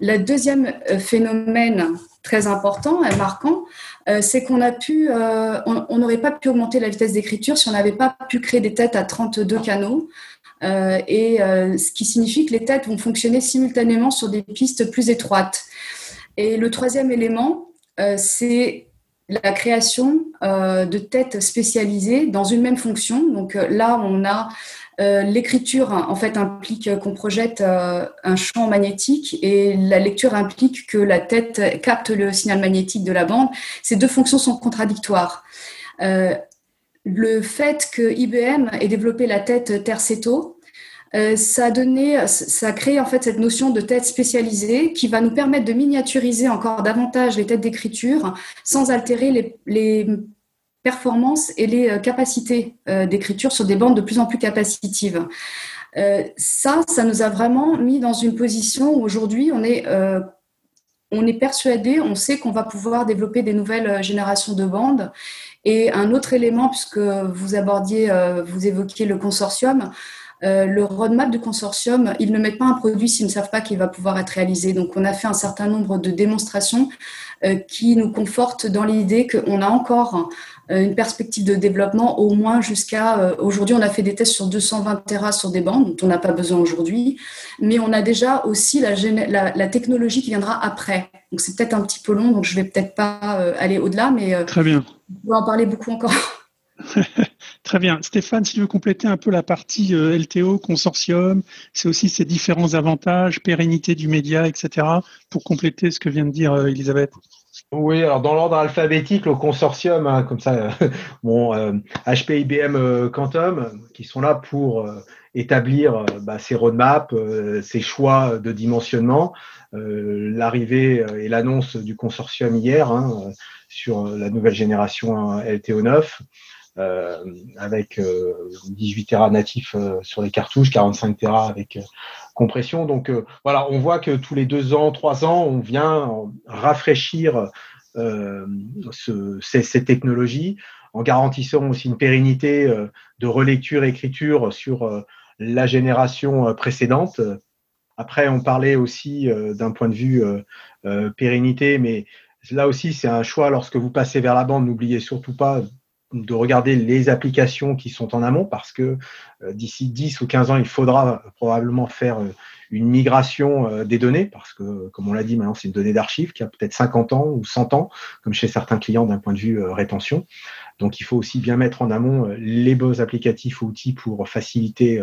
Le deuxième euh, phénomène très important et marquant, euh, c'est qu'on a pu, euh, on n'aurait pas pu augmenter la vitesse d'écriture si on n'avait pas pu créer des têtes à 32 canaux. et ce qui signifie que les têtes vont fonctionner simultanément sur des pistes plus étroites. Et le troisième élément, c'est la création de têtes spécialisées dans une même fonction. Donc là, on a euh, l'écriture, en fait, implique qu'on projette euh, un champ magnétique et la lecture implique que la tête capte le signal magnétique de la bande. Ces deux fonctions sont contradictoires. Euh, le fait que IBM ait développé la tête Terceto, ça a donné, ça a créé en fait cette notion de tête spécialisée qui va nous permettre de miniaturiser encore davantage les têtes d'écriture sans altérer les performances et les euh, capacités euh, d'écriture sur des bandes de plus en plus capacitives. Euh, ça, ça nous a vraiment mis dans une position où aujourd'hui on est, on est persuadé, on sait qu'on va pouvoir développer des nouvelles générations de bandes. Et un autre élément, puisque vous abordiez, vous évoquiez le consortium, le roadmap du consortium, ils ne mettent pas un produit s'ils ne savent pas qu'il va pouvoir être réalisé. Donc, on a fait un certain nombre de démonstrations qui nous confortent dans l'idée qu'on a encore une perspective de développement au moins jusqu'à euh, aujourd'hui on a fait des tests sur 220 Tera sur des bandes dont on n'a pas besoin aujourd'hui mais on a déjà aussi la, la, technologie qui viendra après. Donc c'est peut-être un petit peu long donc je vais peut-être pas euh, aller au-delà mais
très bien.
on va en parler beaucoup encore
Très bien. Stéphane, si tu veux compléter un peu la partie euh, LTO, consortium, c'est aussi ces différents avantages, pérennité du média, etc., pour compléter ce que vient de dire euh, Elisabeth.
Oui, alors dans l'ordre alphabétique, le consortium, hein, comme ça, bon, HP, IBM, Quantum, qui sont là pour établir bah, ces roadmaps, ces choix de dimensionnement. L'arrivée et l'annonce du consortium hier hein, sur la nouvelle génération LTO 9. Euh, avec 18 euh, Tera natifs euh, sur les cartouches, 45 Tera avec compression. Donc voilà, on voit que tous les deux ans, trois ans, on vient rafraîchir ce, ces, technologies en garantissant aussi une pérennité de relecture, écriture sur la génération précédente. Après, on parlait aussi d'un point de vue pérennité, mais là aussi, c'est un choix lorsque vous passez vers la bande. N'oubliez surtout pas de regarder les applications qui sont en amont parce que euh, d'ici 10 ou 15 ans, il faudra probablement faire euh, une migration euh, des données parce que, comme on l'a dit, maintenant, c'est une donnée d'archive qui a peut-être 50 ans ou 100 ans, comme chez certains clients d'un point de vue rétention. Donc, il faut aussi bien mettre en amont les beaux applicatifs ou outils pour faciliter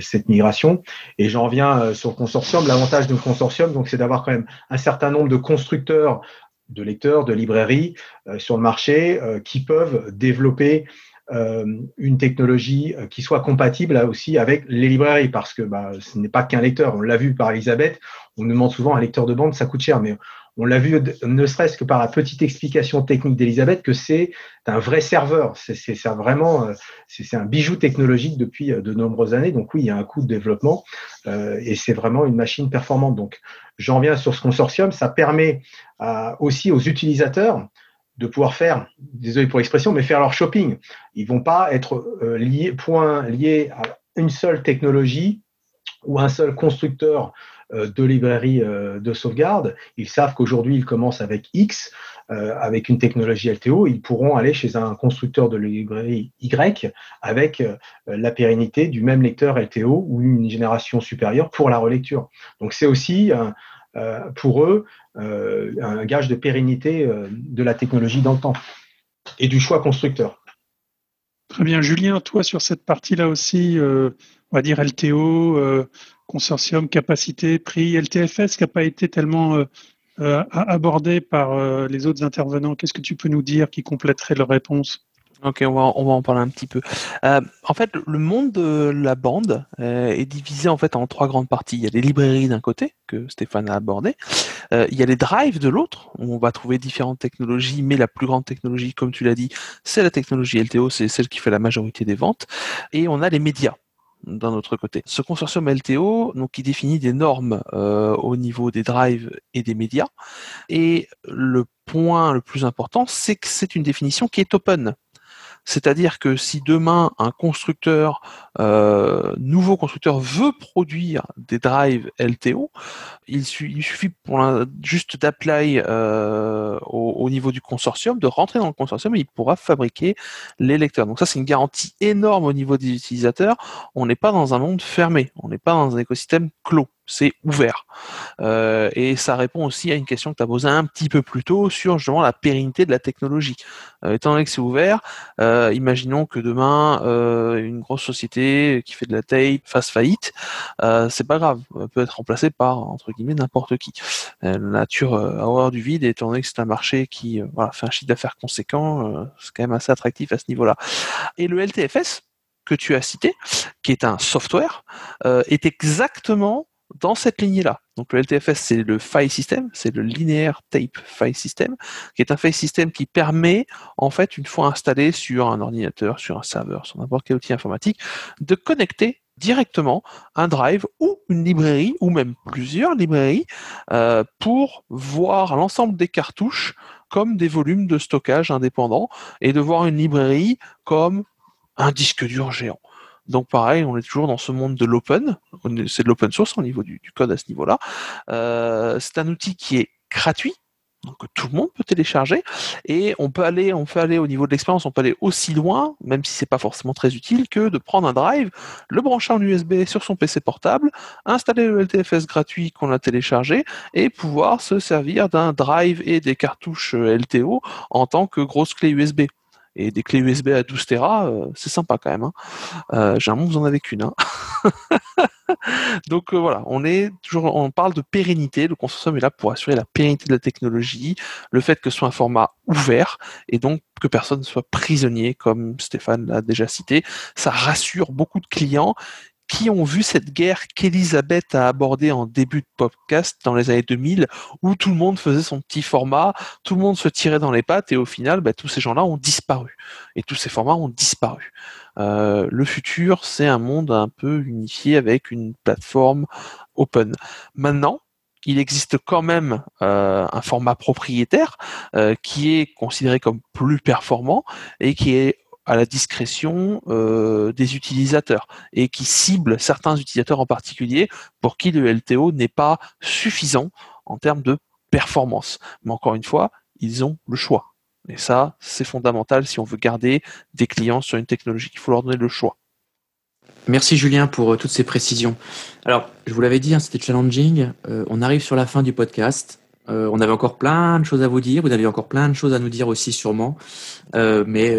cette migration. Et j'en reviens sur le consortium. L'avantage d'un consortium, donc, c'est d'avoir quand même un certain nombre de constructeurs de lecteurs, de librairies euh, sur le marché euh, qui peuvent développer euh, une technologie qui soit compatible là aussi avec les librairies. Parce que bah, ce n'est pas qu'un lecteur. On l'a vu par Elisabeth, on demande souvent un lecteur de bande, ça coûte cher, mais on l'a vu ne serait-ce que par la petite explication technique d'Elisabeth que c'est un vrai serveur. C'est vraiment c'est un bijou technologique depuis de nombreuses années. Donc oui, il y a un coût de développement et c'est vraiment une machine performante. Donc j'en viens sur ce consortium, ça permet aussi aux utilisateurs de pouvoir faire, désolé pour l'expression, mais faire leur shopping. Ils vont pas être euh, liés, point liés à une seule technologie ou un seul constructeur euh, de librairie euh, de sauvegarde. Ils savent qu'aujourd'hui, ils commencent avec X, avec une technologie LTO. Ils pourront aller chez un constructeur de librairie Y avec la pérennité du même lecteur LTO ou une génération supérieure pour la relecture. Donc, c'est aussi pour eux euh, un gage de pérennité euh, de la technologie dans le temps et du choix constructeur.
Très bien. Julien, toi, sur cette partie-là aussi, euh, on va dire LTO, consortium, capacité, prix, LTFS qui n'a pas été tellement abordé par les autres intervenants. Qu'est-ce que tu peux nous dire qui compléterait leur réponse?
Ok, on va, on va en parler un petit peu. Euh, en fait, le monde de la bande euh, est divisé en fait en trois grandes parties. Il y a les librairies d'un côté que Stéphane a abordé. Euh, il y a les drives de l'autre où on va trouver différentes technologies, mais la plus grande technologie, comme tu l'as dit, c'est la technologie LTO, c'est celle qui fait la majorité des ventes. Et on a les médias d'un autre côté. Ce consortium LTO, donc, qui définit des normes au niveau des drives et des médias. Et le point le plus important, c'est que c'est une définition qui est open. C'est-à-dire que si demain un constructeur, euh, nouveau constructeur veut produire des drives LTO, il, suffit pour juste d'apply euh, au, niveau du consortium, de rentrer dans le consortium et il pourra fabriquer les lecteurs. Donc ça c'est une garantie énorme au niveau des utilisateurs. On n'est pas dans un monde fermé, on n'est pas dans un écosystème clos c'est ouvert. Euh, et ça répond aussi à une question que tu as posée un petit peu plus tôt sur justement la pérennité de la technologie. Euh, étant donné que c'est ouvert, euh, imaginons que demain une grosse société qui fait de la tape fasse faillite, c'est pas grave, elle peut être remplacée par entre guillemets n'importe qui. la nature a horreur du vide, étant donné que c'est un marché qui voilà, fait un chiffre d'affaires conséquent, c'est quand même assez attractif à ce niveau-là. Et le LTFS, que tu as cité, qui est un software, est exactement dans cette lignée-là. Donc le LTFS, c'est le file system, c'est le linear tape file system, qui est un file system qui permet, en fait, une fois installé sur un ordinateur, sur un serveur, sur n'importe quel outil informatique, de connecter directement un drive ou une librairie, ou même plusieurs librairies, euh, pour voir l'ensemble des cartouches comme des volumes de stockage indépendants, et de voir une librairie comme un disque dur géant. Donc pareil, on est toujours dans ce monde de l'open, c'est de l'open source au niveau du, code à ce niveau-là. Euh, c'est un outil qui est gratuit, donc tout le monde peut télécharger. Et on peut aller, on peut aller au niveau de l'expérience, on peut aller aussi loin, même si c'est pas forcément très utile, que de prendre un drive, le brancher en USB sur son PC portable, installer le LTFS gratuit qu'on a téléchargé et pouvoir se servir d'un drive et des cartouches LTO en tant que grosse clé USB et des clés USB à 12 Tera, euh, c'est sympa quand même. Hein. Euh, un vous en avez qu'une. Hein. Donc euh, voilà, on est toujours, on parle de pérennité. Le consortium est là pour assurer la pérennité de la technologie, le fait que ce soit un format ouvert et donc que personne ne soit prisonnier, comme Stéphane l'a déjà cité. Ça rassure beaucoup de clients qui ont vu cette guerre qu'Elisabeth a abordée en début de podcast dans les années 2000, où tout le monde faisait son petit format, tout le monde se tirait dans les pattes, et au final, bah, tous ces gens-là ont disparu. Et tous ces formats ont disparu. Euh, le futur, c'est un monde un peu unifié avec une plateforme open. Maintenant, il existe quand même euh, un format propriétaire euh, qui est considéré comme plus performant et qui est à la discrétion euh, des utilisateurs et qui cible certains utilisateurs en particulier pour qui le LTO n'est pas suffisant en termes de performance. Mais encore une fois, ils ont le choix. Et ça, c'est fondamental si on veut garder des clients sur une technologie. Il faut leur donner le choix.
Merci Julien pour euh, toutes ces précisions. Alors, je vous l'avais dit, hein, c'était challenging. Euh, on arrive sur la fin du podcast. on avait encore plein de choses à vous dire. Vous avez encore plein de choses à nous dire aussi, sûrement. mais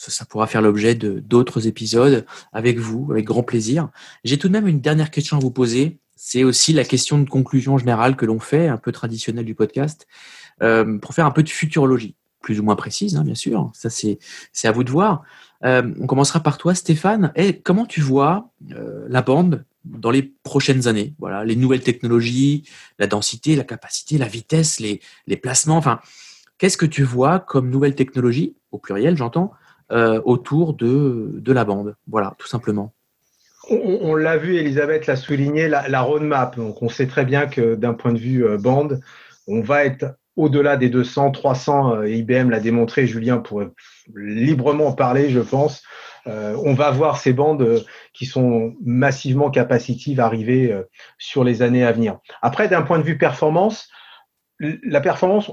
ça, pourra faire l'objet d'autres épisodes avec vous, avec grand plaisir. J'ai tout de même une dernière question à vous poser. C'est aussi la question de conclusion générale que l'on fait, un peu traditionnelle du podcast, euh, pour faire un peu de futurologie, plus ou moins précise, hein, bien sûr. Ça, c'est à vous de voir. Euh, on commencera par toi, Stéphane. Comment tu vois euh, la bande dans les prochaines années? Voilà, les nouvelles technologies, la densité, la capacité, la vitesse, les, les placements. Enfin, qu'est-ce que tu vois comme nouvelles technologies, au pluriel, j'entends, euh, autour de, de la bande. Voilà, tout simplement.
On, l'a vu, Elisabeth l'a souligné, la, roadmap. Donc, on sait très bien que d'un point de vue euh, bande, on va être au-delà des 200, 300. Euh, IBM l'a démontré, Julien pourrait librement en parler, je pense. on va voir ces bandes qui sont massivement capacitives arriver sur les années à venir. Après, d'un point de vue performance, la performance,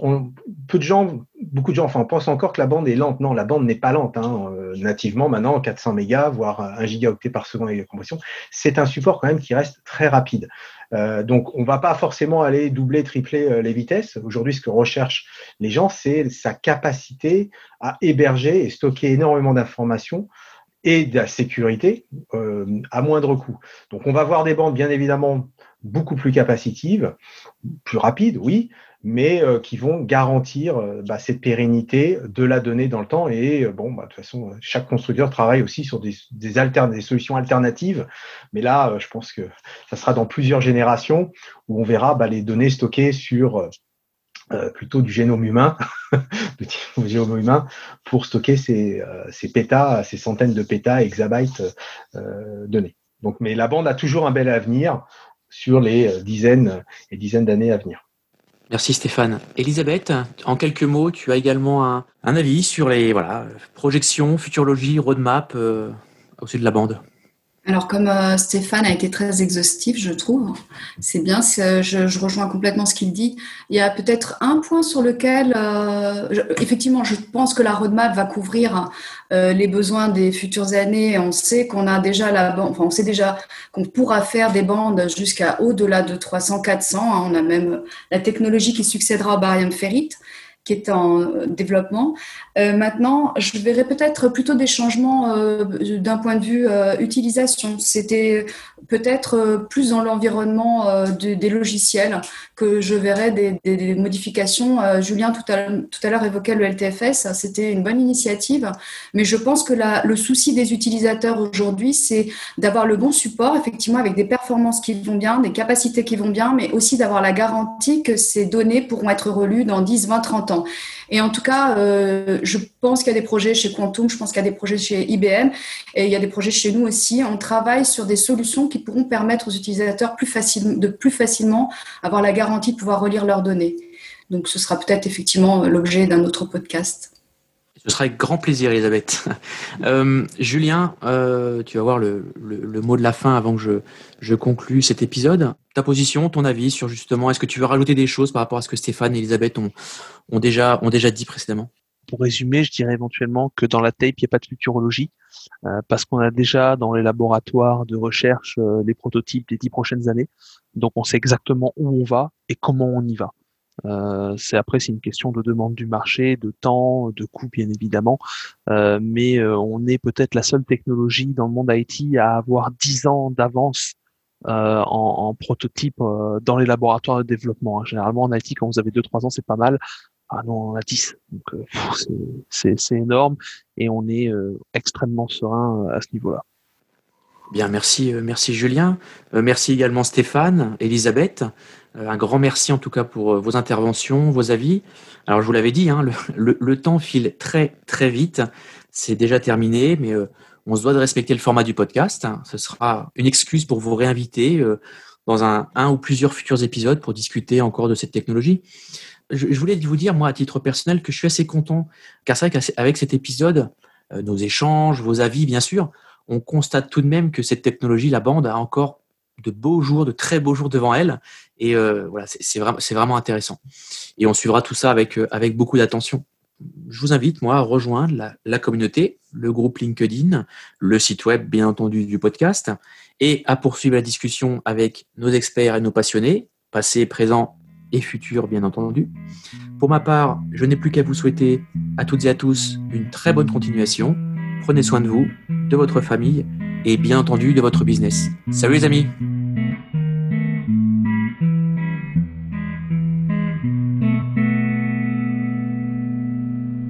peu de gens, beaucoup de gens, enfin, pensent encore que la bande est lente. Non, la bande n'est pas lente. Hein. Euh, nativement, maintenant, 400 mégas, voire 1 gigaoctet par seconde avec la compression, c'est un support quand même qui reste très rapide. Euh, donc, on va pas forcément aller doubler, tripler euh, les vitesses. Aujourd'hui, ce que recherchent les gens, c'est sa capacité à héberger et stocker énormément d'informations et de la sécurité à moindre coût. Donc, on va voir des bandes, bien évidemment, beaucoup plus capacitives, plus rapides, oui, mais euh, qui vont garantir euh, bah, cette pérennité de la donnée dans le temps. Et euh, bon, bah, de toute façon, chaque constructeur travaille aussi sur des, des, des solutions alternatives. Mais là, je pense que ça sera dans plusieurs générations où on verra bah, les données stockées sur plutôt du génome humain, du génome humain, pour stocker ces, ces pétas, ces centaines de pétas, exabytes données. Donc, mais la bande a toujours un bel avenir sur les dizaines et dizaines d'années à venir.
Merci Stéphane. Elisabeth, en quelques mots, tu as également un, avis sur les voilà, projections, futurologie, roadmap euh, au de la bande
alors, comme euh, Stéphane a été très exhaustif, je trouve, c'est bien, je, je, rejoins complètement ce qu'il dit. Il y a peut-être un point sur lequel, euh, effectivement, je pense que la roadmap va couvrir euh, les besoins des futures années. On sait qu'on a déjà la bande, enfin, on sait déjà qu'on pourra faire des bandes jusqu'à au-delà de 300, 400. Hein. on a même la technologie qui succédera au barium ferrite qui est en euh, développement. Euh, maintenant, je verrais peut-être plutôt des changements euh, d'un point de vue utilisation. C'était peut-être plus dans l'environnement des logiciels que je verrais des, modifications. Julien tout à, l'heure évoquait le LTFS, c'était une bonne initiative, mais je pense que le souci des utilisateurs aujourd'hui, c'est d'avoir le bon support, effectivement, avec des performances qui vont bien, des capacités qui vont bien, mais aussi d'avoir la garantie que ces données pourront être relues dans 10, 20, 30 ans. Et en tout cas, euh, je pense qu'il y a des projets chez Quantum, je pense qu'il y a des projets chez IBM et il y a des projets chez nous aussi. On travaille sur des solutions qui pourront permettre aux utilisateurs de plus facilement avoir la garantie de pouvoir relire leurs données. Donc, ce sera peut-être effectivement l'objet d'un autre podcast.
Ce sera avec grand plaisir, Elisabeth. Euh, Julien, euh, tu vas voir le, mot de la fin avant que je, conclue cet épisode. Ta position, ton avis sur justement, est-ce que tu veux rajouter des choses par rapport à ce que Stéphane et Elisabeth ont, déjà, ont déjà dit précédemment?
Pour résumer, je dirais éventuellement que dans la tape, il n'y a pas de futurologie, euh, parce qu'on a déjà dans les laboratoires de recherche euh, les prototypes des dix prochaines années. Donc on sait exactement où on va et comment on y va. Euh, c'est après c'est une question de demande du marché, de temps, de coût bien évidemment, euh, mais on est peut-être la seule technologie dans le monde IT à avoir 10 ans d'avance en, en, prototype dans les laboratoires de développement. Hein. Généralement en IT quand vous avez 2-3 ans c'est pas mal. Ah non, on a 10. Donc c'est énorme et on est extrêmement serein à ce niveau-là.
Bien, merci, merci Julien. merci également Stéphane, Elisabeth. Euh, un grand merci en tout cas pour euh, vos interventions, vos avis. Alors je vous l'avais dit, hein, le, temps file très très vite. C'est déjà terminé, mais euh, on se doit de respecter le format du podcast. Ce sera une excuse pour vous réinviter dans un, un ou plusieurs futurs épisodes pour discuter encore de cette technologie. Je, voulais vous dire, moi, à titre personnel, que je suis assez content, car c'est vrai qu'avec cet épisode, nos échanges, vos avis, bien sûr, on constate tout de même que cette technologie, la bande, a encore de beaux jours, de très beaux jours devant elle. Et euh, voilà, c'est vraiment, vraiment intéressant. Et on suivra tout ça avec, euh, avec beaucoup d'attention. Je vous invite, moi, à rejoindre la, la, communauté, le groupe LinkedIn, le site web, bien entendu, du podcast, et à poursuivre la discussion avec nos experts et nos passionnés, passés, présents et futurs, bien entendu. Pour ma part, je n'ai plus qu'à vous souhaiter à toutes et à tous une très bonne continuation. Prenez soin de vous, de votre famille et bien entendu de votre business. Salut les amis